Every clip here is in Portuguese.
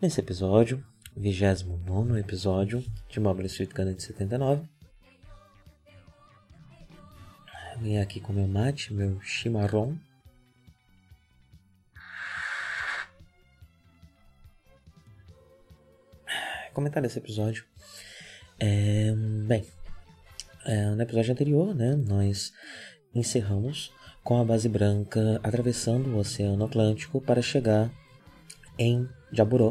Nesse episódio, 29 episódio de Mobile Suit Ganda de 79, eu vim aqui com meu mate, meu chimarrão. Comentar desse episódio. É, bem, é, no episódio anterior, né, nós encerramos com a base branca atravessando o Oceano Atlântico para chegar em Jaburó,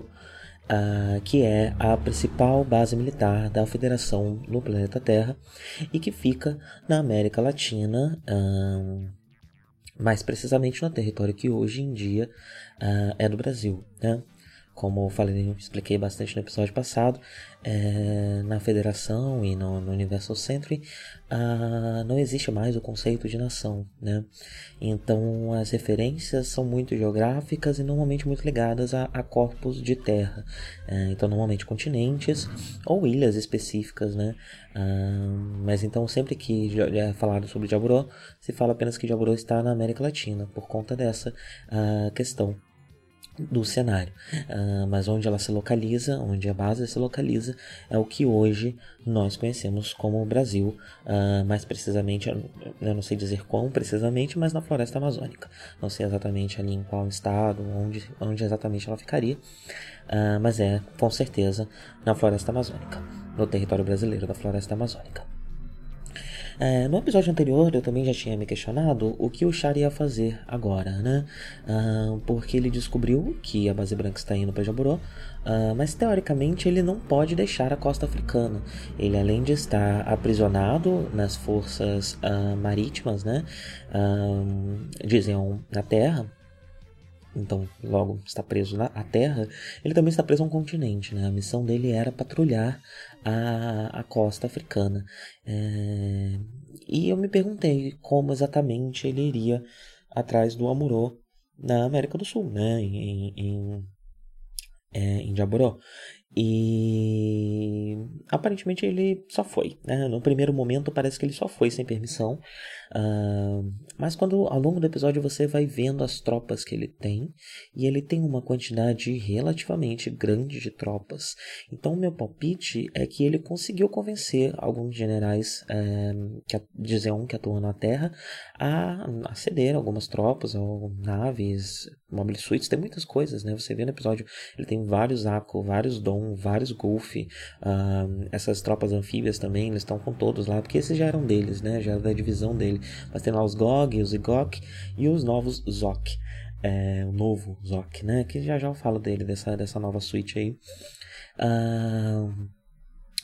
uh, que é a principal base militar da Federação no planeta Terra e que fica na América Latina, uh, mais precisamente no território que hoje em dia uh, é do Brasil. Né? Como eu falei, expliquei bastante no episódio passado, é, na federação e no, no Universal Century não existe mais o conceito de nação, né? Então as referências são muito geográficas e normalmente muito ligadas a, a corpos de terra, é, então normalmente continentes ou ilhas específicas, né? Ah, mas então sempre que é falado sobre Jaburó, se fala apenas que Jaburó está na América Latina por conta dessa ah, questão do cenário. Uh, mas onde ela se localiza, onde a base se localiza, é o que hoje nós conhecemos como Brasil, uh, mais precisamente, eu não sei dizer quão precisamente, mas na floresta amazônica. Não sei exatamente ali em qual estado, onde, onde exatamente ela ficaria, uh, mas é com certeza na floresta amazônica, no território brasileiro da floresta amazônica. É, no episódio anterior eu também já tinha me questionado o que o Char ia fazer agora, né? Ah, porque ele descobriu que a base branca está indo para Jaburó, ah, mas teoricamente ele não pode deixar a costa africana. Ele, além de estar aprisionado nas forças ah, marítimas, né? diziam na Terra, então logo está preso na Terra, ele também está preso a um continente. Né? A missão dele era patrulhar a, a costa africana. É, e eu me perguntei como exatamente ele iria atrás do Amurô na América do Sul, né? em, em, é, em Jaboró. E aparentemente ele só foi. Né? No primeiro momento parece que ele só foi sem permissão. Uh, mas quando ao longo do episódio você vai vendo as tropas que ele tem, e ele tem uma quantidade relativamente grande de tropas. Então, meu palpite é que ele conseguiu convencer alguns generais é, que, de Zeon que atuam na Terra a, a ceder algumas tropas, ou naves, mobile suites, tem muitas coisas, né? Você vê no episódio, ele tem vários Ako, vários Dom, vários Golf, uh, essas tropas anfíbias também, eles estão com todos lá, porque esses já eram deles, né? Já era da divisão dele. Mas tem lá os GOG, os IGOK e os novos ZOK. É, o novo ZOK, né? Que já já eu falo dele, dessa, dessa nova suite aí.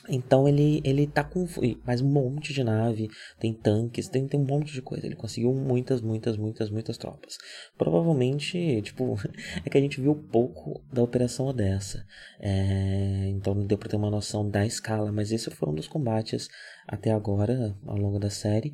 Então ele, ele tá com mais um monte de nave, tem tanques, tem, tem um monte de coisa. Ele conseguiu muitas, muitas, muitas, muitas tropas. Provavelmente, tipo, é que a gente viu pouco da Operação Odessa. É, então não deu pra ter uma noção da escala, mas esse foi um dos combates até agora, ao longo da série,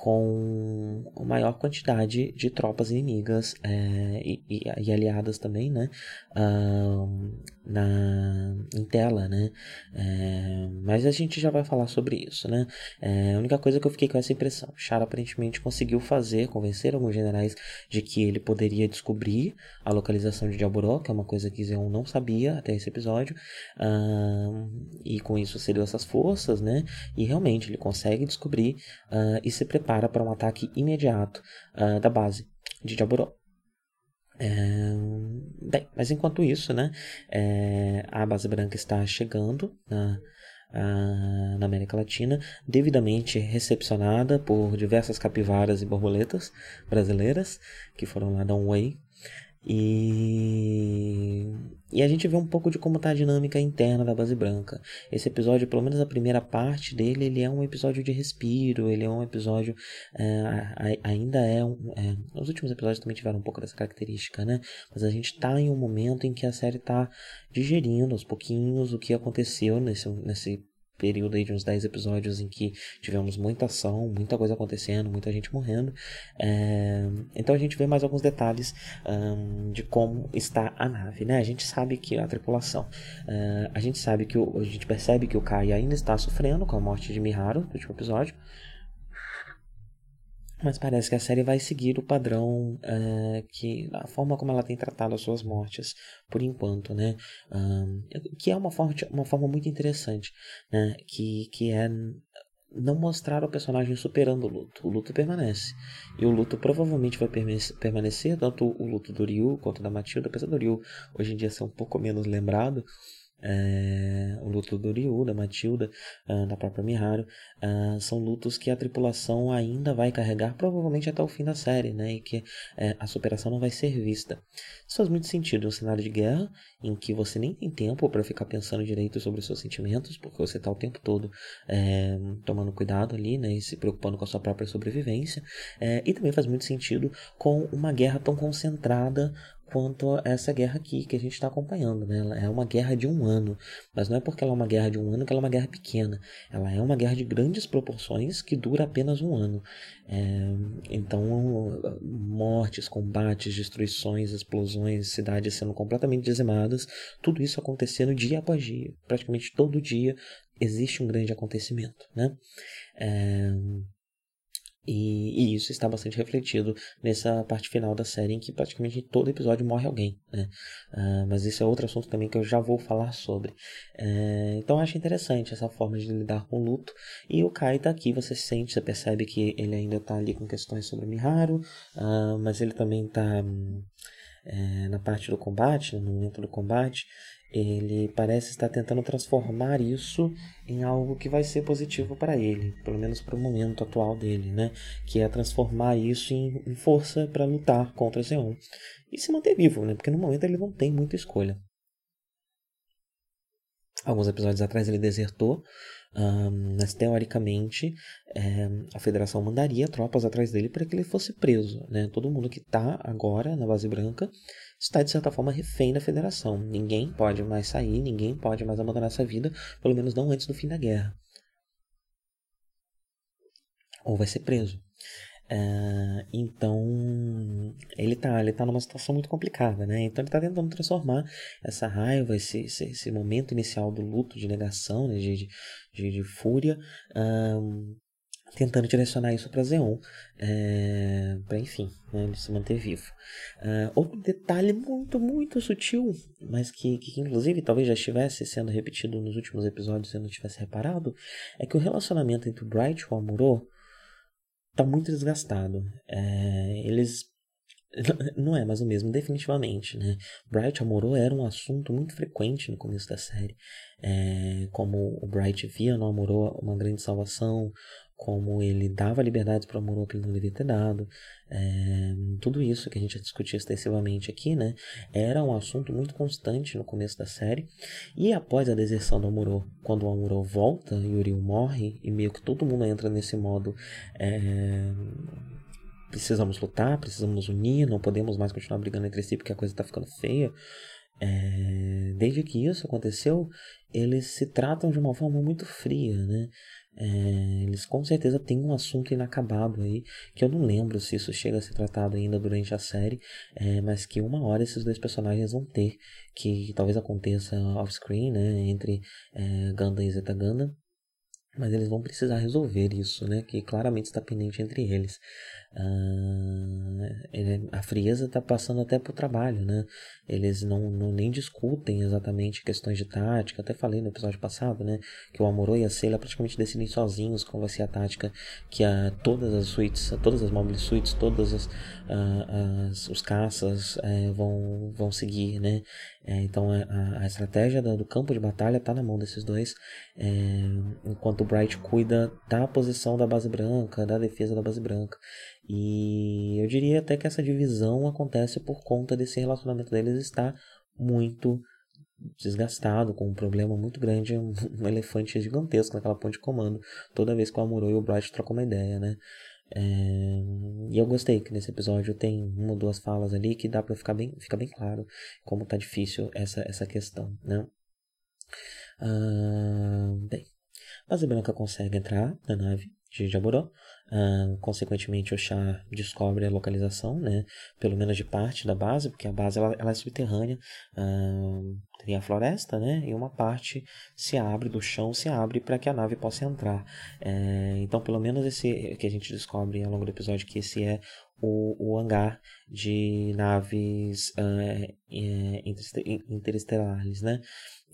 com a maior quantidade de tropas inimigas é, e, e, e, aliadas também, né, uh, na, em tela, né, é, mas a gente já vai falar sobre isso, né, é, a única coisa que eu fiquei com essa impressão, Char aparentemente conseguiu fazer, convencer alguns generais de que ele poderia descobrir a localização de Jaburó, que é uma coisa que Zeon não sabia até esse episódio, e com isso cedeu essas forças, né, e realmente ele consegue descobrir uh, e se prepara para um ataque imediato uh, da base de Jaburó. É, bem, mas enquanto isso, né, é, a base branca está chegando na, a, na América Latina, devidamente recepcionada por diversas capivaras e borboletas brasileiras que foram lá dar um way e, e a gente vê um pouco de como está a dinâmica interna da base branca. Esse episódio, pelo menos a primeira parte dele, ele é um episódio de respiro, ele é um episódio. É, ainda é, um, é, Os últimos episódios também tiveram um pouco dessa característica, né? Mas a gente está em um momento em que a série está digerindo aos pouquinhos o que aconteceu nesse, nesse período aí de uns 10 episódios em que tivemos muita ação, muita coisa acontecendo, muita gente morrendo. É, então a gente vê mais alguns detalhes um, de como está a nave, né? A gente sabe que a tripulação, uh, a gente sabe que o, a gente percebe que o Kai ainda está sofrendo com a morte de Miharu no último episódio. Mas parece que a série vai seguir o padrão é, que a forma como ela tem tratado as suas mortes por enquanto, né? Que é uma forma, uma forma muito interessante, né? Que, que é não mostrar o personagem superando o luto. O luto permanece. E o luto provavelmente vai permanecer, tanto o luto do Ryu quanto da Matilda, apesar do Ryu hoje em dia ser um pouco menos lembrado, é, o luto do Ryu, da Matilda, uh, da própria Miharu, uh, são lutos que a tripulação ainda vai carregar provavelmente até o fim da série, né? E que uh, a superação não vai ser vista. Isso faz muito sentido um cenário de guerra em que você nem tem tempo para ficar pensando direito sobre os seus sentimentos, porque você está o tempo todo é, tomando cuidado ali, né? E se preocupando com a sua própria sobrevivência. É, e também faz muito sentido com uma guerra tão concentrada quanto a essa guerra aqui que a gente está acompanhando. Né? Ela é uma guerra de um ano, mas não é porque ela é uma guerra de um ano que ela é uma guerra pequena. Ela é uma guerra de grandes proporções que dura apenas um ano. É, então, mortes, combates, destruições, explosões, cidades sendo completamente dizimadas, tudo isso acontecendo dia após dia. Praticamente todo dia existe um grande acontecimento. Né? É, e, e, isso está bastante refletido nessa parte final da série, em que praticamente todo episódio morre alguém. Né? Uh, mas isso é outro assunto também que eu já vou falar sobre. Uh, então acho interessante essa forma de lidar com o luto. E o Kai tá aqui, você sente, você percebe que ele ainda está ali com questões sobre Miharu, uh, mas ele também está um, é, na parte do combate, no momento do combate, ele parece estar tentando transformar isso em algo que vai ser positivo para ele, pelo menos para o momento atual dele, né? Que é transformar isso em, força para lutar contra Zeon e se manter vivo, né? Porque no momento ele não tem muita escolha. Alguns episódios atrás ele desertou, um, mas teoricamente é, a federação mandaria tropas atrás dele para que ele fosse preso. Né? Todo mundo que está agora na base branca está de certa forma refém da federação. Ninguém pode mais sair, ninguém pode mais abandonar essa vida, pelo menos não antes do fim da guerra. Ou vai ser preso. Uh, então ele tá, ele tá numa situação muito complicada, né? Então ele tá tentando transformar essa raiva, esse, esse, esse momento inicial do luto, de negação, né? de, de, de, fúria, uh, tentando direcionar isso para Zeon, é, para enfim, né, ele se manter vivo. Uh, outro detalhe muito, muito sutil, mas que, que, inclusive talvez já estivesse sendo repetido nos últimos episódios e eu não tivesse reparado, é que o relacionamento entre o Bright e o Amuro tá muito desgastado. É, eles não é mais o mesmo, definitivamente, né? Bright Amorô era um assunto muito frequente no começo da série. É, como o Bright via no Amorô uma grande salvação, como ele dava liberdades para o Amorô que ele não devia ter dado. É, tudo isso que a gente discutiu extensivamente aqui, né? Era um assunto muito constante no começo da série. E após a deserção do Amorô, quando o Amorô volta e o Ryu morre, e meio que todo mundo entra nesse modo. É, precisamos lutar, precisamos unir, não podemos mais continuar brigando entre si porque a coisa está ficando feia. É, desde que isso aconteceu, eles se tratam de uma forma muito fria, né? É, eles com certeza têm um assunto inacabado aí, que eu não lembro se isso chega a ser tratado ainda durante a série, é, mas que uma hora esses dois personagens vão ter, que talvez aconteça off-screen, né, entre é, Gundam e Zeta Gundam, mas eles vão precisar resolver isso, né? Que claramente está pendente entre eles. Uh, a frieza está passando até para o trabalho, né? Eles não, não nem discutem exatamente questões de tática. Até falei no episódio passado, né? Que o Amorô e a Ceila praticamente decidem sozinhos qual vai ser a tática que a, todas as suítes, todas as mobile suites, todos as, uh, as, os caças uh, vão, vão seguir, né? É, então a, a estratégia do, do, campo de batalha está na mão desses dois, é, enquanto o Bright cuida da posição da base branca, da defesa da base branca. E eu diria até que essa divisão acontece por conta desse relacionamento deles estar muito desgastado, com um problema muito grande, um, um elefante gigantesco naquela ponte de comando, toda vez que o Amuro e o Bright trocam uma ideia, né? É, e eu gostei que nesse episódio tem uma ou duas falas ali que dá para ficar bem, fica bem claro como tá difícil essa, essa questão, né? Ah, bem, Base Branca consegue entrar na nave de Jaboró, Uh, consequentemente, o chá descobre a localização, né, pelo menos de parte da base, porque a base ela, ela é subterrânea, uh, tem a floresta, né, e uma parte se abre do chão, se abre para que a nave possa entrar. É, então, pelo menos esse que a gente descobre ao longo do episódio que esse é o, o hangar de naves uh, interestelares, né?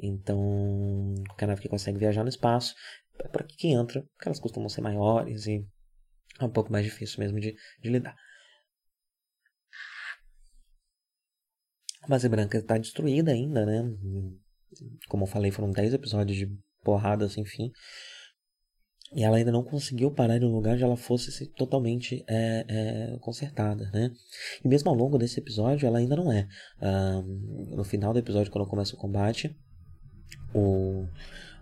Então, qualquer nave que consegue viajar no espaço, é para que entra, porque elas costumam ser maiores e é um pouco mais difícil mesmo de, de lidar. A base branca está destruída ainda, né? Como eu falei, foram 10 episódios de porrada sem fim. E ela ainda não conseguiu parar em um lugar onde ela fosse totalmente é, é, consertada, né? E mesmo ao longo desse episódio, ela ainda não é. Um, no final do episódio, quando começa o combate, o,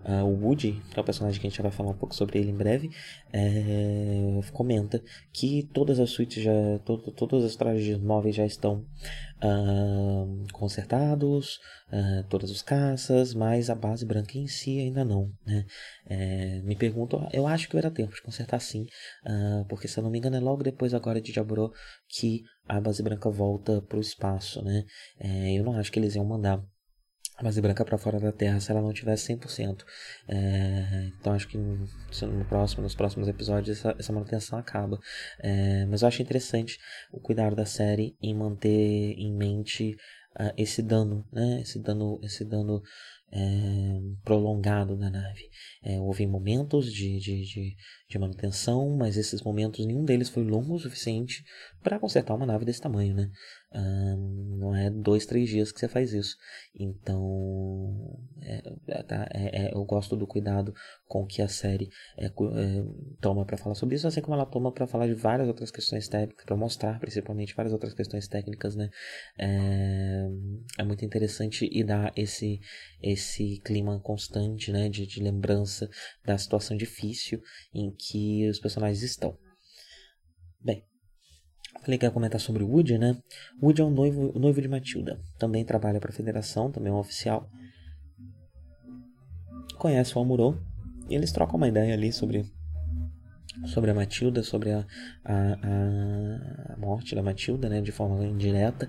Uh, o Woody, que é o personagem que a gente vai falar um pouco sobre ele em breve, é, comenta que todas as suítes já, to, todas as trajes móveis já estão uh, consertados, uh, todas os caças, mas a base branca em si ainda não. Né? É, me pergunto, eu acho que era tempo de consertar sim, porque se eu não me engano é logo depois agora de Jaburo que a base branca volta para o espaço. Né? É, eu não acho que eles iam mandar a base branca para fora da Terra se ela não tivesse 100%. É, então acho que no próximo, nos próximos episódios essa, essa manutenção acaba. É, mas eu acho interessante o cuidado da série em manter em mente uh, esse dano, né? Esse dano, esse dano é, prolongado na nave. É, houve momentos de, de, de, de, manutenção, mas esses momentos, nenhum deles foi longo o suficiente para consertar uma nave desse tamanho, né? Não é dois, três dias que você faz isso. Então, é, é tá, é, é, eu gosto do cuidado com que a série é, toma para falar sobre isso, assim como ela toma para falar de várias outras questões técnicas, para mostrar principalmente várias outras questões técnicas, né? É, muito interessante e dar esse, esse clima constante, né? De, de lembrança da situação difícil em que os personagens estão. Bem, Falei que ia comentar sobre o Woody, né? Woody é o noivo, noivo de Matilda. Também trabalha para a federação, também é um oficial. Conhece o Amuro. E eles trocam uma ideia ali sobre, sobre a Matilda, sobre a, a, a morte da Matilda, né? De forma indireta.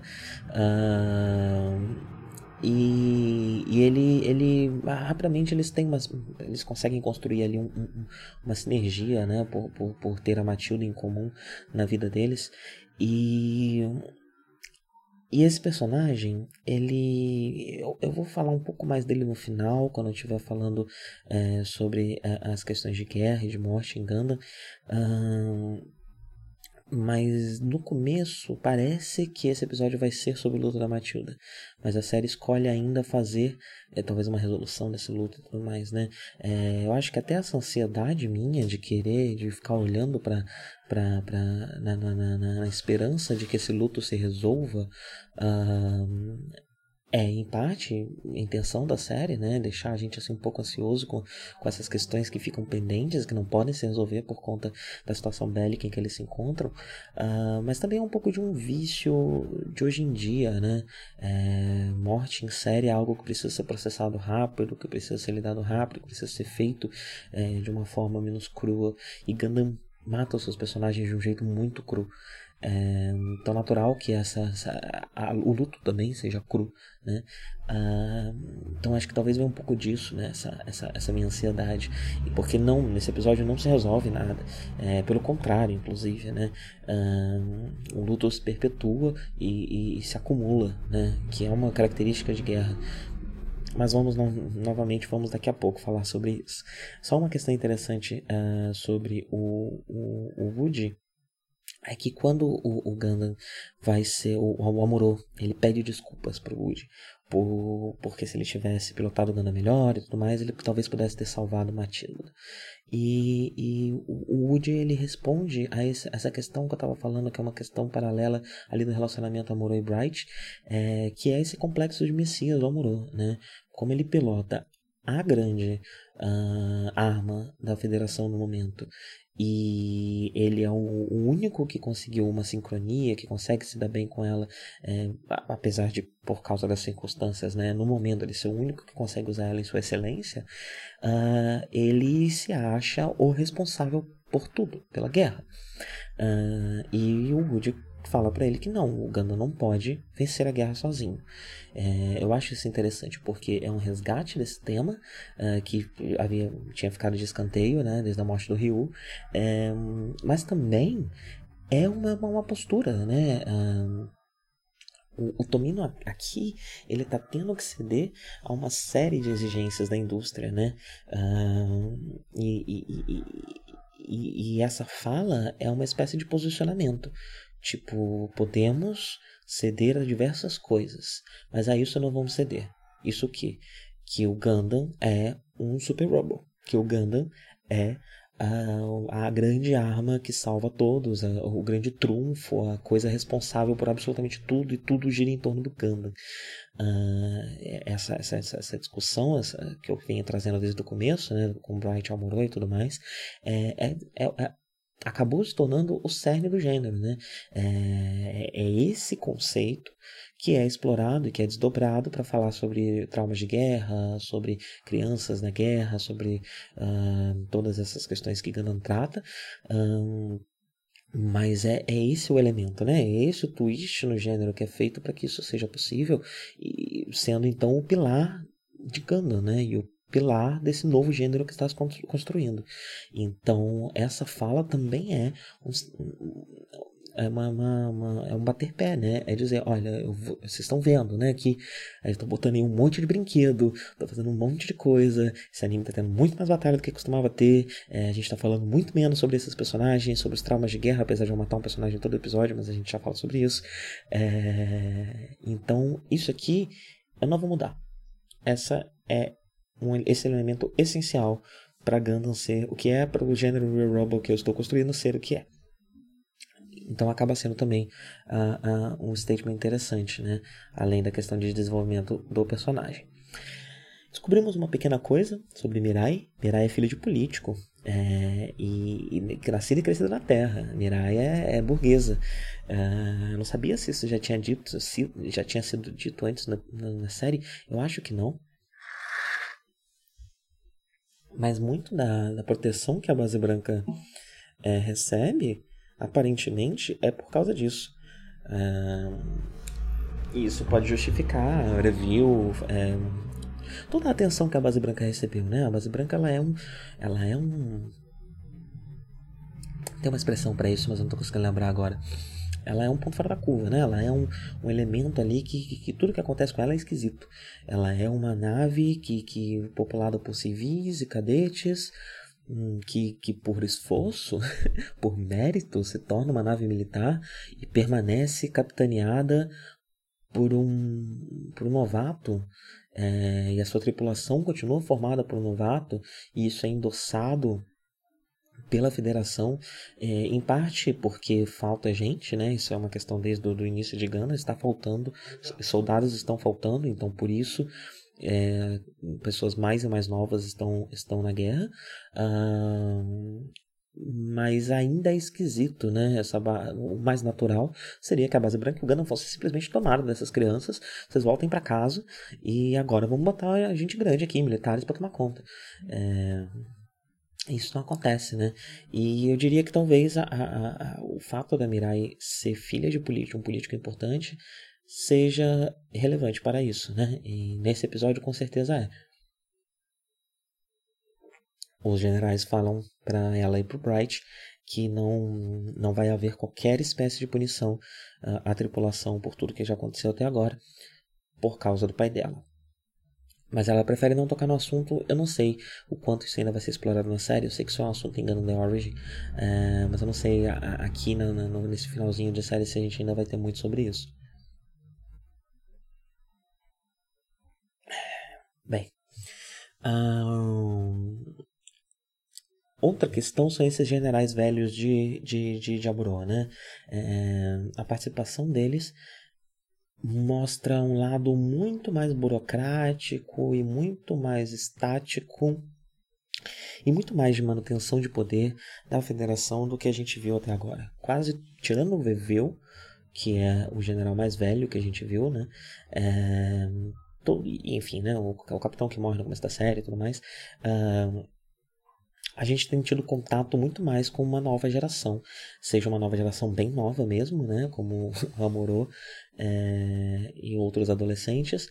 Uh, e, e ele, ele rapidamente eles têm umas, eles conseguem construir ali um, um, uma sinergia, né, por, por, por ter a Matilda em comum na vida deles. E e esse personagem, ele. Eu, eu, vou falar um pouco mais dele no final, quando eu estiver falando é, sobre é, as questões de guerra e de morte em Ganda. Mas no começo parece que esse episódio vai ser sobre o luto da Matilda. Mas a série escolhe ainda fazer é, talvez uma resolução desse luto e tudo mais, né? É, eu acho que até essa ansiedade minha de querer, de ficar olhando para pra, pra, na, na, na, na, esperança de que esse luto se resolva, uh, é, em parte, a intenção da série, né? Deixar a gente assim um pouco ansioso com, com essas questões que ficam pendentes, que não podem se resolver por conta da situação bélica em que eles se encontram. Uh, mas também é um pouco de um vício de hoje em dia, né? É, morte em série é algo que precisa ser processado rápido, que precisa ser lidado rápido, que precisa ser feito é, de uma forma menos crua. E Gundam mata os seus personagens de um jeito muito cru. É tão natural que essa, essa a, o luto também seja cru, né? Então acho que talvez venha um pouco disso, né? Essa, essa, essa minha ansiedade. E porque não, nesse episódio não se resolve nada. É, pelo contrário, inclusive, né? O luto se perpetua e, e, e se acumula, né? Que é uma característica de guerra. Mas vamos no, novamente, vamos daqui a pouco falar sobre isso. Só uma questão interessante sobre o, o, o Woody é que quando o, o vai ser o, o ele pede desculpas pro Woody por, porque se ele tivesse pilotado o Gundam melhor e tudo mais, ele talvez pudesse ter salvado Matilda. E, e o Woody ele responde a esse, essa questão que eu estava falando, que é uma questão paralela ali do relacionamento Amuro e Bright, é, que é esse complexo de Messias do Amuro, né? Como ele pilota a grande uh, arma da federação no momento e ele é o, único que conseguiu uma sincronia, que consegue se dar bem com ela, é, apesar de, por causa das circunstâncias, né, no momento ele ser o único que consegue usar ela em sua excelência, uh, ele se acha o responsável por tudo, pela guerra. Uh, e o Woody fala para ele que não, o Ganda não pode vencer a guerra sozinho. É, eu acho isso interessante porque é um resgate desse tema uh, que havia tinha ficado de escanteio, né, desde a morte do Ryu, é, mas também é uma, uma postura, né? Uh, o, o, Tomino aqui ele está tendo que ceder a uma série de exigências da indústria, né? Uh, e, e, e, e, essa fala é uma espécie de posicionamento. Tipo, podemos ceder a diversas coisas, mas a isso não vamos ceder. Isso que? Que o Gundam é um Super Robo. Que o Gundam é a, a grande arma que salva todos, a, o grande trunfo, a coisa responsável por absolutamente tudo e tudo gira em torno do Gundam. Uh, essa, essa, essa, discussão essa, que eu venho trazendo desde o começo, né, com Bright Amorô e tudo mais, é, é, é, é acabou se tornando o cerne do gênero, né? É, é esse conceito que é explorado e que é desdobrado para falar sobre traumas de guerra, sobre crianças na guerra, sobre uh, todas essas questões que Gundam trata. Um, mas é, é esse o elemento, né? É esse o twist no gênero que é feito para que isso seja possível, e sendo então o pilar de Gundam, né? E o pilar desse novo gênero que está se construindo. Então, essa fala também é um, é, uma, uma, uma, é um bater pé, né? É dizer, olha, vou, vocês estão vendo, né? Que estou botando aí um monte de brinquedo, estou fazendo um monte de coisa. Esse anime está tendo muito mais batalha do que costumava ter. É, a gente está falando muito menos sobre esses personagens, sobre os traumas de guerra, apesar de eu matar um personagem em todo episódio, mas a gente já fala sobre isso. É, então, isso aqui eu não vou mudar. Essa é um, esse elemento essencial para Gundam ser o que é, para o gênero Real Robo que eu estou construindo ser o que é. Então acaba sendo também uh, uh, um statement interessante, né? além da questão de desenvolvimento do personagem. Descobrimos uma pequena coisa sobre Mirai. Mirai é filho de político. É, e, e nascida e crescida na Terra. Mirai é, é burguesa. Uh, eu não sabia se isso já tinha dito, se já tinha sido dito antes na, na série. Eu acho que não. Mas muito da, da proteção que a base branca é, recebe, aparentemente, é por causa disso. É, e isso pode justificar a review, é, toda a atenção que a base branca recebeu, né? A base branca ela é um, ela é um tem uma expressão para isso, mas eu não estou conseguindo lembrar agora ela é um ponto fora da curva, né? Ela é um, um elemento ali que, que, que, tudo que acontece com ela é esquisito. Ela é uma nave que, que populada por civis e cadetes, hum, que, que por esforço, por mérito, se torna uma nave militar e permanece capitaneada por um, por um novato. É, e a sua tripulação continua formada por um novato, e isso é endossado pela federação, é, em parte porque falta gente, né? Isso é uma questão desde o início de Gana, está faltando, soldados estão faltando, então por isso é, pessoas mais e mais novas estão, estão na guerra. Mas ainda é esquisito, né? Essa o mais natural seria que a base branca e o Gundam fosse simplesmente tomada dessas crianças, vocês voltem para casa e agora vamos botar a gente grande aqui, militares, para tomar conta. É isso não acontece, né? E eu diria que talvez a, a, a, o fato da Mirai ser filha de político, um político importante, seja relevante para isso, né? E nesse episódio com certeza é. Os generais falam para ela e para o Bright que não, não vai haver qualquer espécie de punição uh, à tripulação por tudo que já aconteceu até agora, por causa do pai dela. Mas ela prefere não tocar no assunto. Eu não sei o quanto isso ainda vai ser explorado na série. Eu sei que isso é um assunto engano The Origin. É, mas eu não sei a, a, aqui na, na, nesse finalzinho de série se a gente ainda vai ter muito sobre isso. Bem. outra questão são esses generais velhos de, de, de Jaburô, né? É, a participação deles mostra um lado muito mais burocrático e muito mais estático e muito mais de manutenção de poder da federação do que a gente viu até agora. Quase tirando o Veveu, que é o general mais velho que a gente viu, né? É, enfim, né? O, o, capitão que morre no começo da série e tudo mais. A gente tem tido contato muito mais com uma nova geração, seja uma nova geração bem nova mesmo, né, como Amorô é, e outros adolescentes,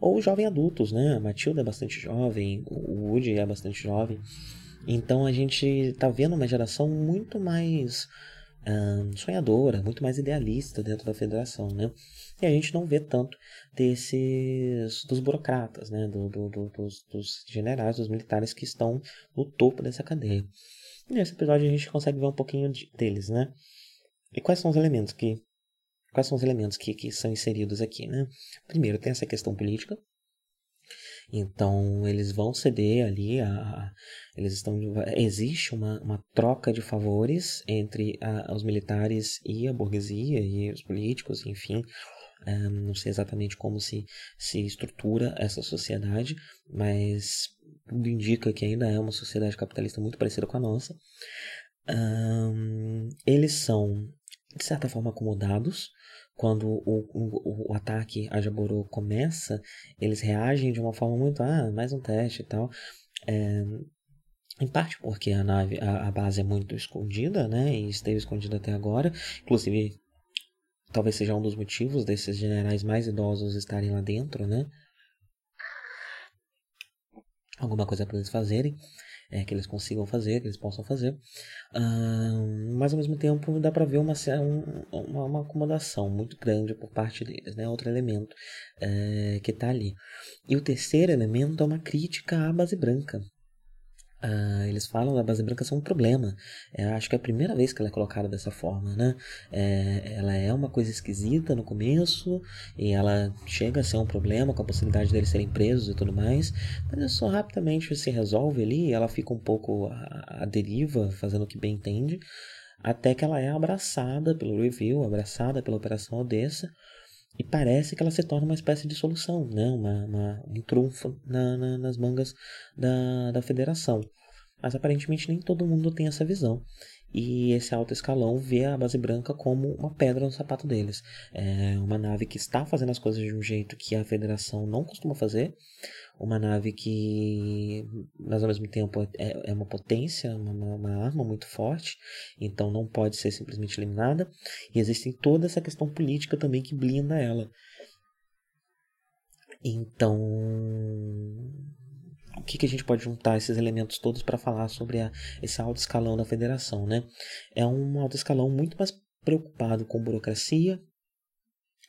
ou jovem adultos, né, a Matilda é bastante jovem, o Woody é bastante jovem, então a gente está vendo uma geração muito mais sonhadora, muito mais idealista dentro da federação, né? E a gente não vê tanto desses dos burocratas, né? Do, do, do, dos, dos generais, dos militares que estão no topo dessa cadeia. E nesse episódio a gente consegue ver um pouquinho de, deles, né? E quais são os elementos que quais são os elementos que, que são inseridos aqui, né? Primeiro tem essa questão política, então eles vão ceder ali a, eles estão existe uma, uma troca de favores entre a, os militares e a burguesia e os políticos, enfim. Um, não sei exatamente como se, se estrutura essa sociedade, mas tudo indica que ainda é uma sociedade capitalista muito parecida com a nossa. Um, eles são, de certa forma, acomodados quando o, o, o ataque a Jaburu começa, eles reagem de uma forma muito, ah, mais um teste e tal. É, em parte porque a nave, a, a, base é muito escondida, né? E esteve escondida até agora. Inclusive, talvez seja um dos motivos desses generais mais idosos estarem lá dentro, né? Alguma coisa para eles fazerem é, que eles consigam fazer, que eles possam fazer. Uh, mas ao mesmo tempo dá para ver uma, uma, uma, acomodação muito grande por parte deles, né? outro elemento é, que está ali. E o terceiro elemento é uma crítica à base branca. Uh, eles falam da base branca ser um problema. É, acho que é a primeira vez que ela é colocada dessa forma, né? É, ela é uma coisa esquisita no começo e ela chega a ser um problema com a possibilidade deles serem presos e tudo mais, mas isso rapidamente se resolve ali. ela fica um pouco à deriva, fazendo o que bem entende, até que ela é abraçada pelo review, abraçada pela Operação Odessa. E parece que ela se torna uma espécie de solução, né? uma, uma um trunfo na, na, nas mangas da, da federação. Mas aparentemente nem todo mundo tem essa visão. E esse alto escalão vê a base branca como uma pedra no sapato deles. É uma nave que está fazendo as coisas de um jeito que a federação não costuma fazer. Uma nave que, mas ao mesmo tempo, é, é uma potência, uma, uma arma muito forte. Então não pode ser simplesmente eliminada. E existe toda essa questão política também que blinda ela. Então o que, que a gente pode juntar esses elementos todos para falar sobre a, esse alto escalão da federação, né? É um alto escalão muito mais preocupado com burocracia,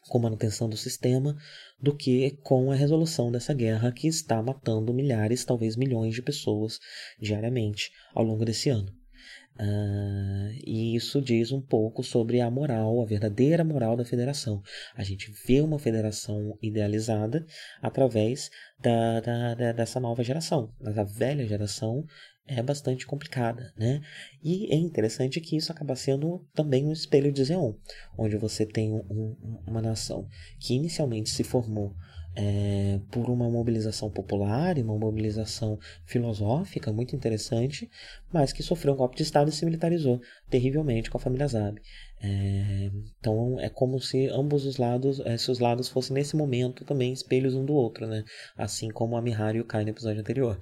com manutenção do sistema, do que com a resolução dessa guerra que está matando milhares, talvez milhões de pessoas diariamente ao longo desse ano. Uh, e isso diz um pouco sobre a moral, a verdadeira moral da federação. A gente vê uma federação idealizada através da, da, da, dessa nova geração. Mas a velha geração é bastante complicada, né? E é interessante que isso acaba sendo também um espelho de Zeon, onde você tem um, uma nação que inicialmente se formou é, por uma mobilização popular e uma mobilização filosófica muito interessante, mas que sofreu um golpe de Estado e se militarizou terrivelmente com a família Zab. É, então é como se ambos os lados, esses lados fossem nesse momento também espelhos um do outro, né? Assim como a e o Kai no episódio anterior.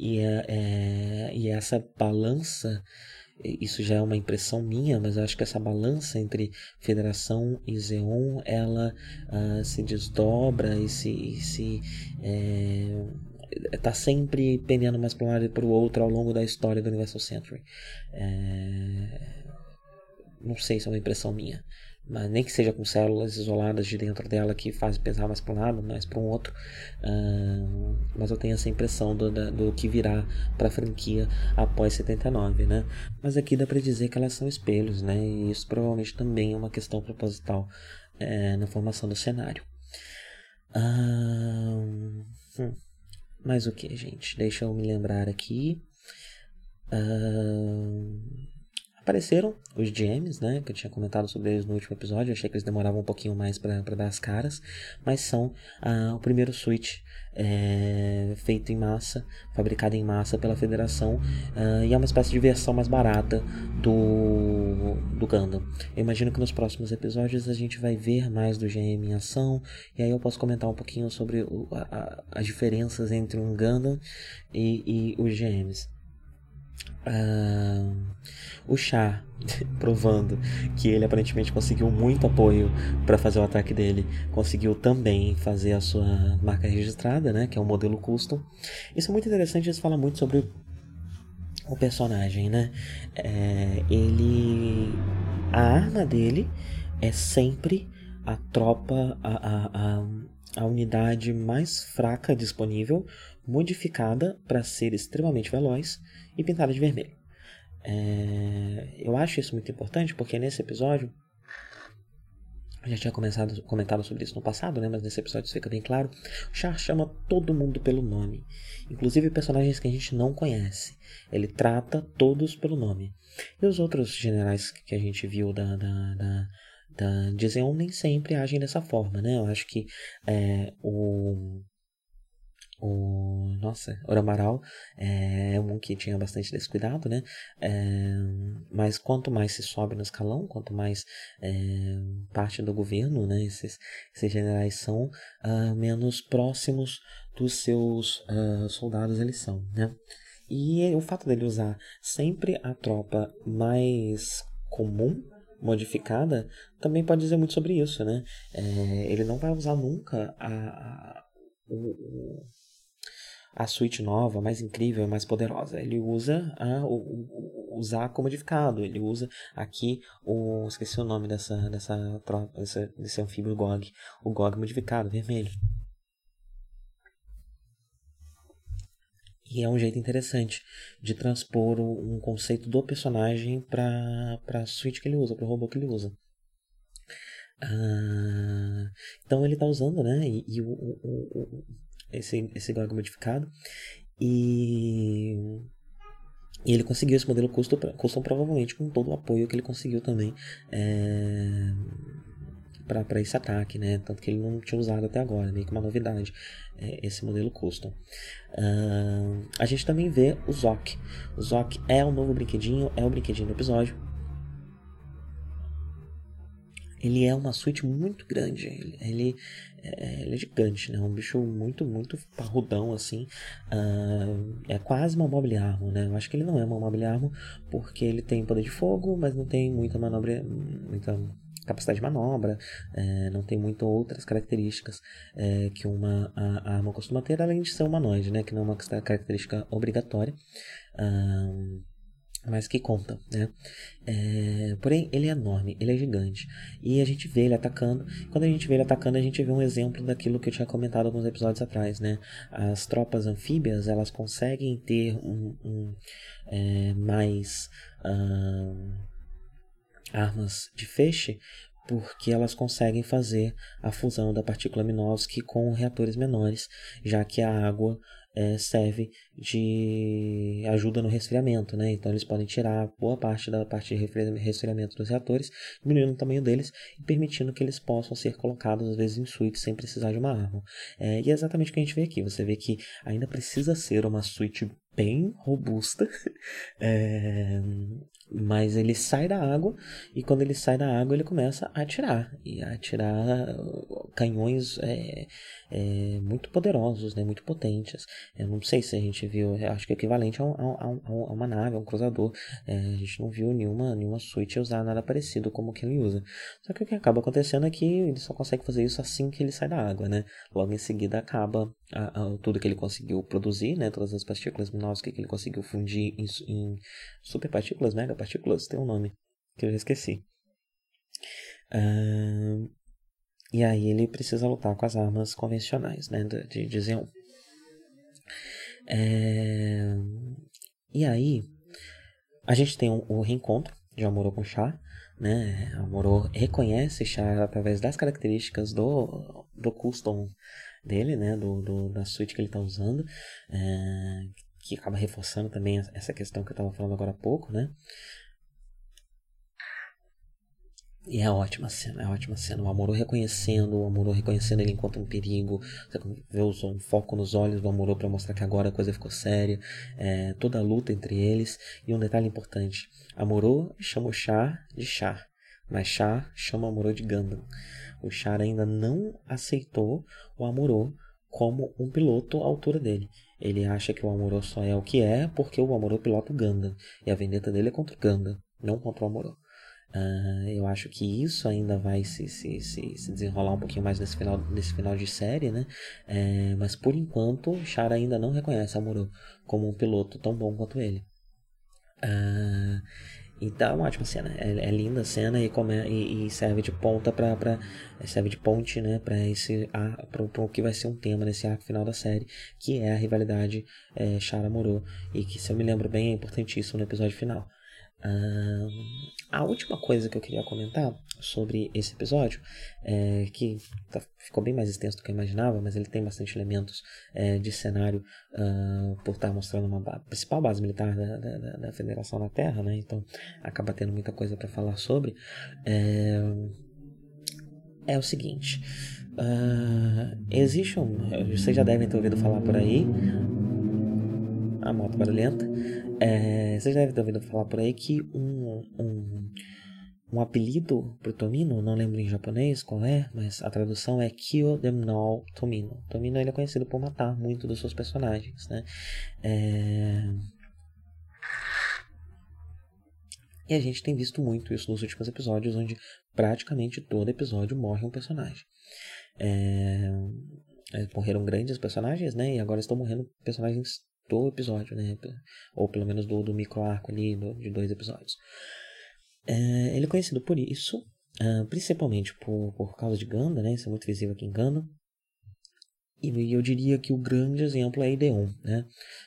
E, é, é, e essa balança isso já é uma impressão minha, mas acho que essa balança entre Federação e Zeon, ela uh, se desdobra e se, e se é, tá sempre pendendo mais para um lado e para o outro ao longo da história do Universal Century. É, não sei se é uma impressão minha nem que seja com células isoladas de dentro dela que fazem pesar mais para um lado, mais para um outro. Uh, mas eu tenho essa impressão do, do que virá para a franquia após 79, né? Mas aqui dá para dizer que elas são espelhos, né? E isso provavelmente também é uma questão proposital é, na formação do cenário. Uh, hum, mais o que, gente? Deixa eu me lembrar aqui. Uh, Apareceram os GMs, né? Que eu tinha comentado sobre eles no último episódio. Eu achei que eles demoravam um pouquinho mais para dar as caras. Mas são ah, o primeiro Switch é, feito em massa, fabricado em massa pela Federação. Ah, e é uma espécie de versão mais barata do, do Gundam. Eu imagino que nos próximos episódios a gente vai ver mais do GM em ação. E aí eu posso comentar um pouquinho sobre o, a, a, as diferenças entre um Gundam e, e os GMs. Uh, o Chá provando que ele aparentemente conseguiu muito apoio para fazer o ataque dele, conseguiu também fazer a sua marca registrada, né, que é o modelo custom. Isso é muito interessante, isso fala muito sobre o personagem, né? É, ele, a arma dele é sempre a tropa, a, a, a, a unidade mais fraca disponível, modificada para ser extremamente veloz e pintada de vermelho. É, eu acho isso muito importante porque nesse episódio eu já tinha começado, comentado sobre isso no passado, né? Mas nesse episódio isso fica bem claro. O Char chama todo mundo pelo nome, inclusive personagens que a gente não conhece. Ele trata todos pelo nome. E os outros generais que a gente viu da, da, da, da nem sempre agem dessa forma, né? Eu acho que é, o o nossa, Oramaral é um que tinha bastante descuidado, né? É, mas quanto mais se sobe no escalão, quanto mais é, parte do governo, né? Esses, esses generais são, uh, menos próximos dos seus uh, soldados eles são, né? E o fato dele usar sempre a tropa mais comum modificada também pode dizer muito sobre isso, né? É, ele não vai usar nunca a, a o, a suíte nova, mais incrível, mais poderosa. Ele usa a, o, o, o ZA comodificado. Ele usa aqui o. Esqueci o nome dessa, dessa dessa, desse anfíbio GOG. O GOG modificado, vermelho. E é um jeito interessante de transpor um conceito do personagem para a suíte que ele usa, para o robô que ele usa. Ah, então ele está usando, né? E, e o, o, esse, esse GOG modificado. E, e ele conseguiu esse modelo custom, custom provavelmente com todo o apoio que ele conseguiu também é, para esse ataque, né? Tanto que ele não tinha usado até agora, meio que uma novidade é, esse modelo custom. Uh, a gente também vê o Zoc. O Zoc é o novo brinquedinho, é o brinquedinho do episódio. Ele é uma suíte muito grande. Ele, é, ele é gigante, né? Um bicho muito, muito parrudão, assim. Uh, é quase uma mobile armor, né? Eu acho que ele não é uma mobile armor porque ele tem poder de fogo, mas não tem muita manobra, muita capacidade de manobra, é, não tem muitas outras características é, que uma a, a arma costuma ter, além de ser humanoide, né? Que não é uma característica obrigatória. Uh, mas que conta, né? É, porém, ele é enorme, ele é gigante. E a gente vê ele atacando. Quando a gente vê ele atacando, a gente vê um exemplo daquilo que eu tinha comentado alguns episódios atrás, né? As tropas anfíbias, elas conseguem ter um, um é, mais armas de feixe porque elas conseguem fazer a fusão da partícula Minovsky com reatores menores, já que a água é, serve de ajuda no resfriamento, né? Então eles podem tirar boa parte da parte de resfriamento dos reatores, diminuindo o tamanho deles e permitindo que eles possam ser colocados às vezes em suíte sem precisar de uma arma. É, e é exatamente o que a gente vê aqui. Você vê que ainda precisa ser uma suíte bem robusta. É, mas ele sai da água e quando ele sai da água ele começa a atirar e a atirar canhões é, é, muito poderosos, né, muito potentes. Eu não sei se a gente viu, acho que é equivalente a, um, a, a, a uma nave, a um cruzador. É, a gente não viu nenhuma, nenhuma suíte usar nada parecido como que ele usa. Só que o que acaba acontecendo é que ele só consegue fazer isso assim que ele sai da água, né? Logo em seguida acaba tudo que ele conseguiu produzir, né? Todas as partículas luminosas que ele conseguiu fundir em, em superpartículas, mega partículas, tem um nome que eu esqueci. Uh, e aí ele precisa lutar com as armas convencionais, né, de, de Zeon. É, e aí a gente tem o um, um reencontro de Amorô com Char, né? Amorô reconhece Char através das características do, do custom dele, né? Do, do da suíte que ele está usando, é, que acaba reforçando também essa questão que eu estava falando agora há pouco, né? E é ótima cena, é ótima cena. O Amorô reconhecendo, o Amorô reconhecendo ele enquanto um perigo. Você vê um foco nos olhos do Amorô para mostrar que agora a coisa ficou séria. É, toda a luta entre eles. E um detalhe importante: Amorô chama o Char de Char, mas Char chama o Amorô de Gundam. O Char ainda não aceitou o Amorô como um piloto à altura dele. Ele acha que o Amorô só é o que é porque o Amorô pilota o Gundam. E a vendetta dele é contra o Gundam, não contra o Amorô. Uh, eu acho que isso ainda vai se, se, se, se, desenrolar um pouquinho mais nesse final, nesse final de série, né? É, mas por enquanto, Chara ainda não reconhece Amuro como um piloto tão bom quanto ele. Uh, então, uma ótima cena. É, é linda a cena e, come, e, e serve de ponta para serve de ponte, né, para esse para o que vai ser um tema nesse arco final da série, que é a rivalidade é, Chara Moro e que, se eu me lembro bem, é importantíssimo no episódio final. Uh, a última coisa que eu queria comentar sobre esse episódio, é que tá, ficou bem mais extenso do que eu imaginava, mas ele tem bastante elementos é, de cenário uh, por estar mostrando uma ba principal base militar da, da, da, Federação na Terra, né? então acaba tendo muita coisa para falar sobre. É, é o seguinte: uh, existe um. Vocês já devem ter ouvido falar por aí. A moto barulhenta. É, vocês devem ter ouvido falar por aí que um, um, um apelido pro Tomino, não lembro em japonês qual é, mas a tradução é Kyo Demnol Tomino. Tomino ele é conhecido por matar muito dos seus personagens, né? É... E a gente tem visto muito isso nos últimos episódios, onde praticamente todo episódio morre um personagem. É... Morreram grandes personagens, né? E agora estão morrendo personagens do episódio, né? Ou pelo menos do, do micro arco ali, do, de dois episódios. É, ele é conhecido por isso, uh, principalmente por, por causa de Ganda, né? Isso é muito visível aqui em Ganda. E eu diria que o grande exemplo é Ideon, né?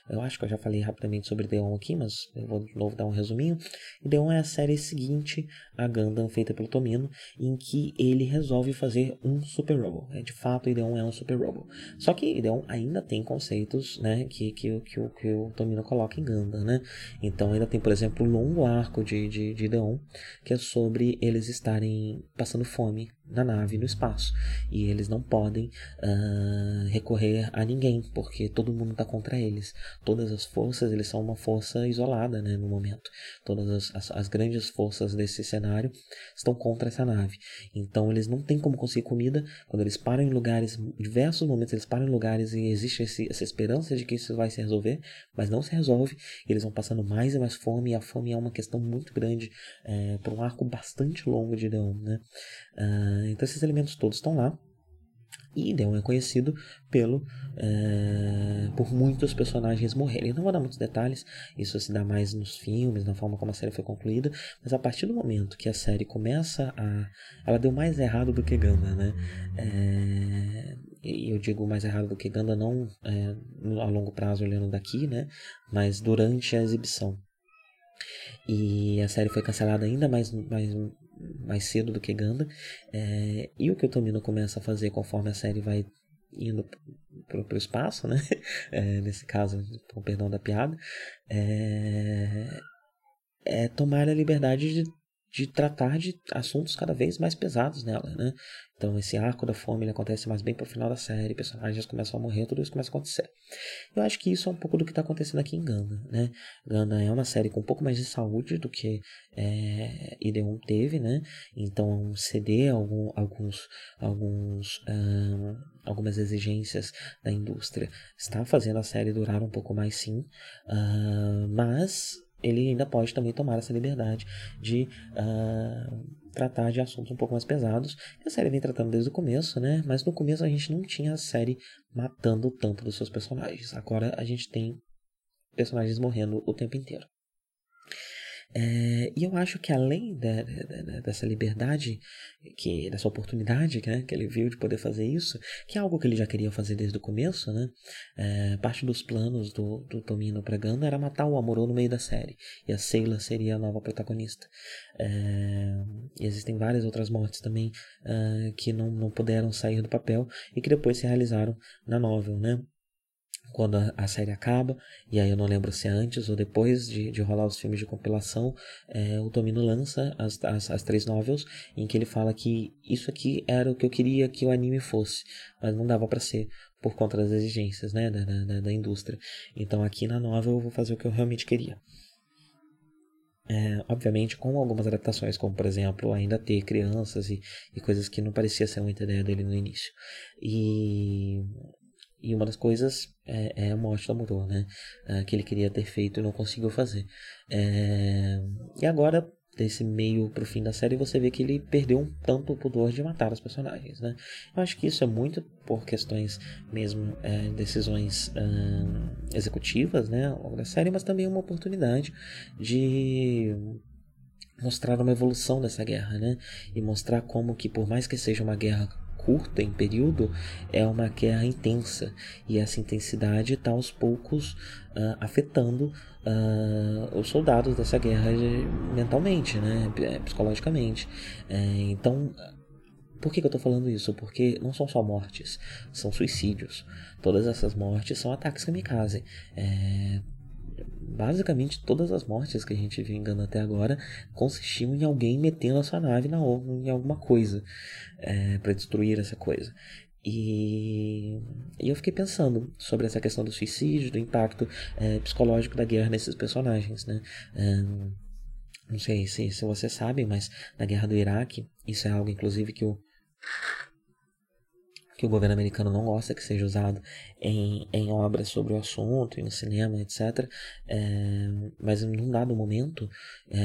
Eu acho que eu já falei rapidamente sobre Ideon aqui, mas eu vou de novo dar um resuminho. Ideon é a série seguinte a Gundam feita pelo Tomino, em que ele resolve fazer um Super Robo. É, de fato, Ideon é um Super Robo. Só que Ideon ainda tem conceitos, né, que, que, que, que o Tomino coloca em Gundam, né? Então ainda tem, por exemplo, o longo arco de, de, de Ideon, que é sobre eles estarem passando fome na nave no espaço. E eles não podem uh, recorrer a ninguém porque todo mundo está contra eles. Todas as forças eles são uma força isolada né, no momento. Todas as, as, as, grandes forças desse cenário estão contra essa nave. Então eles não têm como conseguir comida. Quando eles param em lugares diversos momentos eles param em lugares e existe esse, essa esperança de que isso vai se resolver mas não se resolve. Eles vão passando mais e mais fome e a fome é uma questão muito grande é, por um arco bastante longo de Leão né uh, então esses elementos todos estão lá. E Ideon é conhecido pelo é, por muitos personagens morrerem. não vou dar muitos detalhes, isso se dá mais nos filmes, na forma como a série foi concluída, mas a partir do momento que a série começa a. Ela deu mais errado do que Ganda, né? É, e eu digo mais errado do que Ganda não é, a longo prazo olhando daqui, né? Mas durante a exibição. E a série foi cancelada ainda mais, mais, mais cedo do que Ganda. É, e o que o Tomino começa a fazer conforme a série vai indo para o espaço, né? É, nesse caso, com perdão da piada, é, é tomar a liberdade de de tratar de assuntos cada vez mais pesados nela, né? Então esse arco da fome ele acontece mais bem pro final da série, personagens começam a morrer, tudo isso começa a acontecer. Eu acho que isso é um pouco do que está acontecendo aqui em Ganda, né? Ganda é uma série com um pouco mais de saúde do que é, Ideon teve, né? Então ceder algum, alguns, alguns, um, algumas exigências da indústria está fazendo a série durar um pouco mais sim, uh, mas ele ainda pode também tomar essa liberdade de uh, tratar de assuntos um pouco mais pesados. a série vem tratando desde o começo, né? Mas no começo a gente não tinha a série matando tanto dos seus personagens. Agora a gente tem personagens morrendo o tempo inteiro. É, e eu acho que além de, de, dessa liberdade, que dessa oportunidade né, que ele viu de poder fazer isso, que é algo que ele já queria fazer desde o começo, né? É, parte dos planos do, do Tomino para Ganda era matar o Amorô no meio da série, e a Seila seria a nova protagonista. É, e existem várias outras mortes também é, que não, não puderam sair do papel e que depois se realizaram na novel, né? Quando a, série acaba, e aí eu não lembro se é antes ou depois de, de rolar os filmes de compilação, é, o Tomino lança as, as, as, três novels, em que ele fala que isso aqui era o que eu queria que o anime fosse, mas não dava para ser por conta das exigências né, da, da, da, indústria. Então aqui na novel eu vou fazer o que eu realmente queria. É, obviamente com algumas adaptações, como por exemplo ainda ter crianças e, e coisas que não parecia ser muita ideia dele no início. E e uma das coisas é, é a morte do Amuro, né? É, que ele queria ter feito e não conseguiu fazer. É... E agora, desse meio pro fim da série, você vê que ele perdeu um tanto o pudor de matar os personagens, né? Eu acho que isso é muito por questões mesmo, é, decisões executivas, né? Ao longo da série, mas também uma oportunidade de mostrar uma evolução dessa guerra, né? E mostrar como que por mais que seja uma guerra curta em período, é uma guerra intensa. E essa intensidade está aos poucos uh, afetando uh, os soldados dessa guerra mentalmente, né? É, psicologicamente. É, então, por que, que eu estou falando isso? Porque não são só mortes, são suicídios. Todas essas mortes são ataques kamikaze. É, basicamente todas as mortes que a gente viu engano até agora consistiam em alguém metendo a sua nave na em alguma coisa é, para destruir essa coisa. E, e, eu fiquei pensando sobre essa questão do suicídio, do impacto é, psicológico da guerra nesses personagens, né? É, não sei se, se você sabe, mas na guerra do Iraque, isso é algo inclusive que o que o governo americano não gosta que seja usado em, em obras sobre o assunto, no cinema, etc. É, mas num dado momento, é,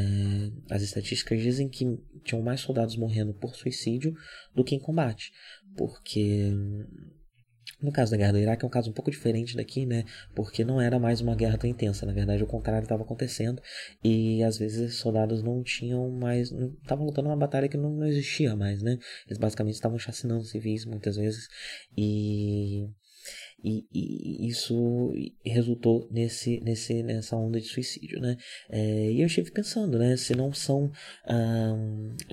as estatísticas dizem que tinham mais soldados morrendo por suicídio do que em combate, porque no caso da guerra do Iraque é um caso um pouco diferente daqui, né? Porque não era mais uma guerra tão intensa. Na verdade, o contrário estava acontecendo. E às vezes soldados não tinham mais. estavam lutando uma batalha que não, não existia mais, né? Eles basicamente estavam chacinando civis muitas vezes. E e, e, isso resultou nesse, nesse, nessa onda de suicídio, né? É, e eu estive pensando, né? Se não são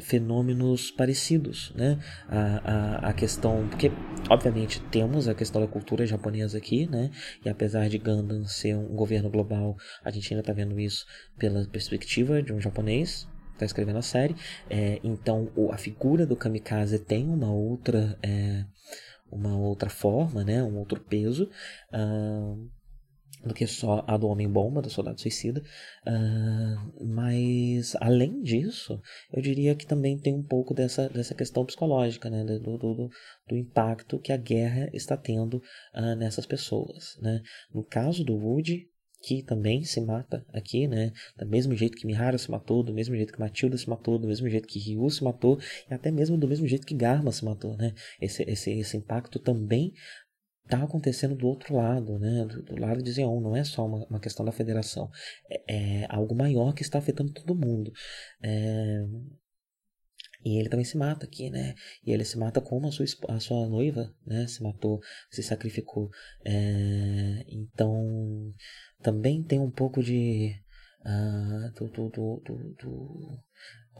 fenômenos parecidos, né? A, a, a questão... Porque, obviamente, temos a questão da cultura japonesa aqui, né? E apesar de Gundam ser um governo global, a gente ainda está vendo isso pela perspectiva de um japonês, está escrevendo a série. É, então, a figura do kamikaze tem uma outra... É, uma outra forma, né, um outro peso uh, do que só a do Homem-Bomba, do Soldado Suicida. Uh, mas, além disso, eu diria que também tem um pouco dessa, dessa questão psicológica, né, do, do, do impacto que a guerra está tendo uh, nessas pessoas. Né? No caso do Woody, que também se mata aqui, né? Do mesmo jeito que Mihara se matou, do mesmo jeito que Matilda se matou, do mesmo jeito que Ryu se matou, e até mesmo do mesmo jeito que Garma se matou, né? Esse, esse, esse impacto também está acontecendo do outro lado, né? Do, do, lado de Zeon, não é só uma, uma questão da federação, é, é, algo maior que está afetando todo mundo. É... E ele também se mata aqui, né? E ele se mata como a sua, a sua noiva, né? Se matou, se sacrificou. É... Então, também tem um pouco de. Uh, do, do, do, do,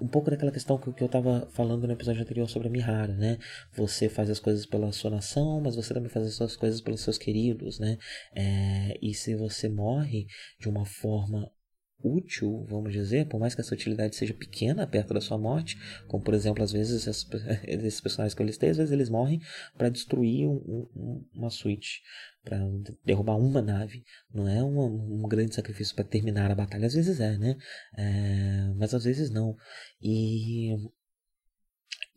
um pouco daquela questão que, que eu estava falando no episódio anterior sobre a Mihara, né? Você faz as coisas pela sua nação, mas você também faz as suas coisas pelos seus queridos, né? É, e se você morre de uma forma útil, vamos dizer, por mais que essa utilidade seja pequena perto da sua morte, como por exemplo, às vezes esses, esses personagens que eu listei, às vezes eles morrem para destruir um, um, uma suíte, para derrubar uma nave. Não é um grande sacrifício para terminar a batalha, às vezes é, né? É, mas às vezes não. E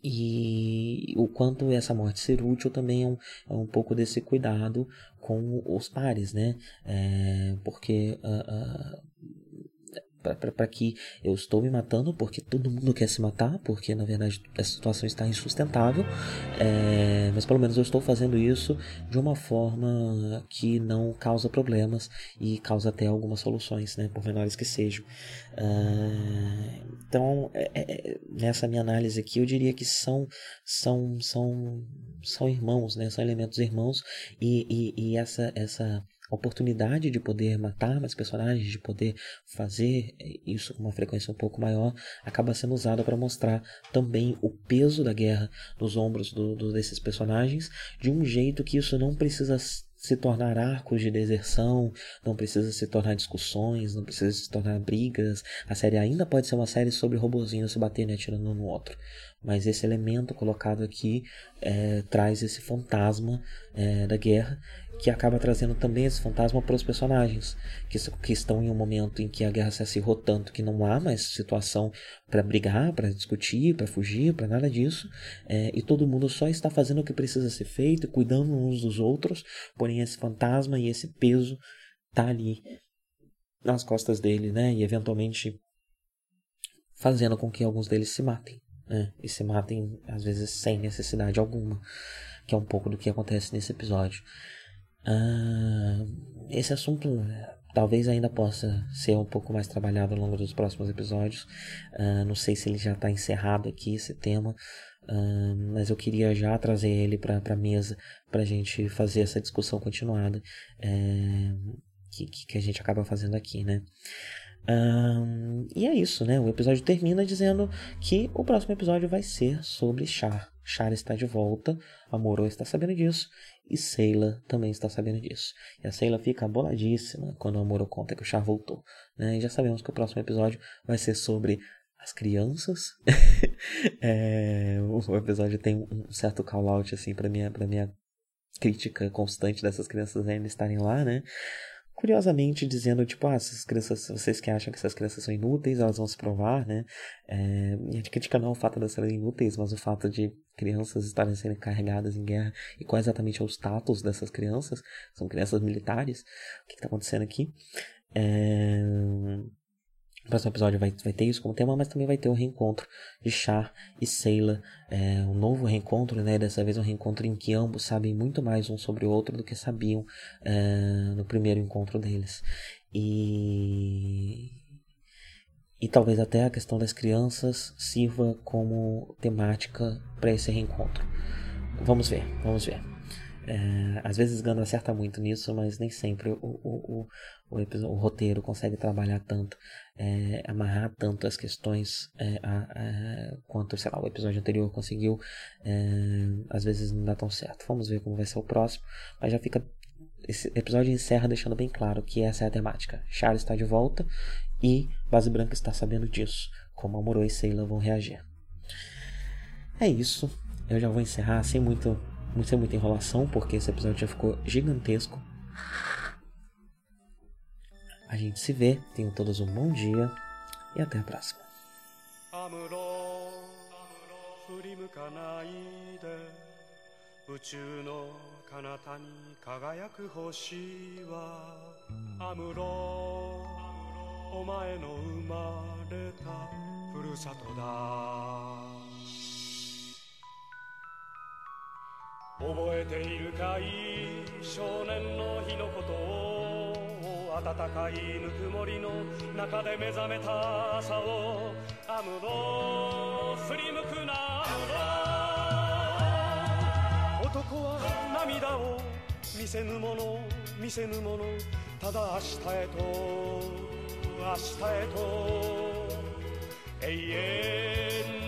e o quanto essa morte ser útil também é um, é um pouco desse cuidado com os pares, né? É, porque uh, uh, para que eu estou me matando porque todo mundo quer se matar, porque na verdade a situação está insustentável, é, mas pelo menos eu estou fazendo isso de uma forma que não causa problemas e causa até algumas soluções, né, por menores que sejam. Uh, então, é, é, nessa minha análise aqui, eu diria que são são são são irmãos, né, são elementos irmãos e, e, e essa essa a oportunidade de poder matar mais personagens, de poder fazer isso com uma frequência um pouco maior, acaba sendo usada para mostrar também o peso da guerra nos ombros do, do, desses personagens, de um jeito que isso não precisa se tornar arcos de deserção, não precisa se tornar discussões, não precisa se tornar brigas. A série ainda pode ser uma série sobre robozinhos se batendo e atirando um no outro. Mas esse elemento colocado aqui é, traz esse fantasma é, da guerra que acaba trazendo também esse fantasma para os personagens que, que estão em um momento em que a guerra se acirrou tanto que não há mais situação para brigar, para discutir, para fugir, para nada disso, é, e todo mundo só está fazendo o que precisa ser feito, cuidando uns dos outros, porém esse fantasma e esse peso tá ali nas costas dele, né, e eventualmente fazendo com que alguns deles se matem, né, e se matem às vezes sem necessidade alguma, que é um pouco do que acontece nesse episódio. Ah, esse assunto talvez ainda possa ser um pouco mais trabalhado ao longo dos próximos episódios. Uh, não sei se ele já está encerrado aqui, esse tema, uh, mas eu queria já trazer ele para a mesa para a gente fazer essa discussão continuada é, que, que a gente acaba fazendo aqui, né? E é isso, né? O episódio termina dizendo que o próximo episódio vai ser sobre Char. Char está de volta, a Moro está sabendo disso e Seila também está sabendo disso. E a Seila fica boladíssima quando o Amoro conta que o Char voltou. Né? E já sabemos que o próximo episódio vai ser sobre as crianças. é, o episódio tem um certo call-out assim, para minha, minha crítica constante dessas crianças ainda estarem lá, né? Curiosamente dizendo, tipo, ah, essas crianças, vocês que acham que essas crianças são inúteis, elas vão se provar, né? É, e a gente critica não o fato de serem inúteis, mas o fato de crianças estarem sendo carregadas em guerra e qual exatamente é o status dessas crianças, são crianças militares, o que está acontecendo aqui? É, o próximo episódio vai, vai ter isso como tema, mas também vai ter o reencontro de Char e Seila. É, um novo reencontro, né? Dessa vez um reencontro em que ambos sabem muito mais um sobre o outro do que sabiam é, no primeiro encontro deles. E. E talvez até a questão das crianças sirva como temática para esse reencontro. Vamos ver, vamos ver. É, às vezes Ganda acerta muito nisso, mas nem sempre o, o, o, o roteiro consegue trabalhar tanto, é, amarrar tanto as questões é, a, a, quanto, sei lá, o episódio anterior conseguiu. É, às vezes não dá tão certo. Vamos ver como vai ser o próximo, mas já fica. Esse episódio encerra deixando bem claro que essa é a temática. Charles está de volta e Base Branca está sabendo disso. Como Amorô e Seila vão reagir. É isso. Eu já vou encerrar sem muito ser muita enrolação, porque esse episódio já ficou gigantesco. A gente se vê, tenham todos um bom dia e até a próxima. 宇宙の彼方に輝く星はアムロお前の生まれたふるさとだ覚えているかい少年の日のことを 暖かいぬくもりの中で目覚めた朝をアムロ振り向くなアムロ男は涙を見せぬもの見せぬもの。ただ明日へと明日へと。永遠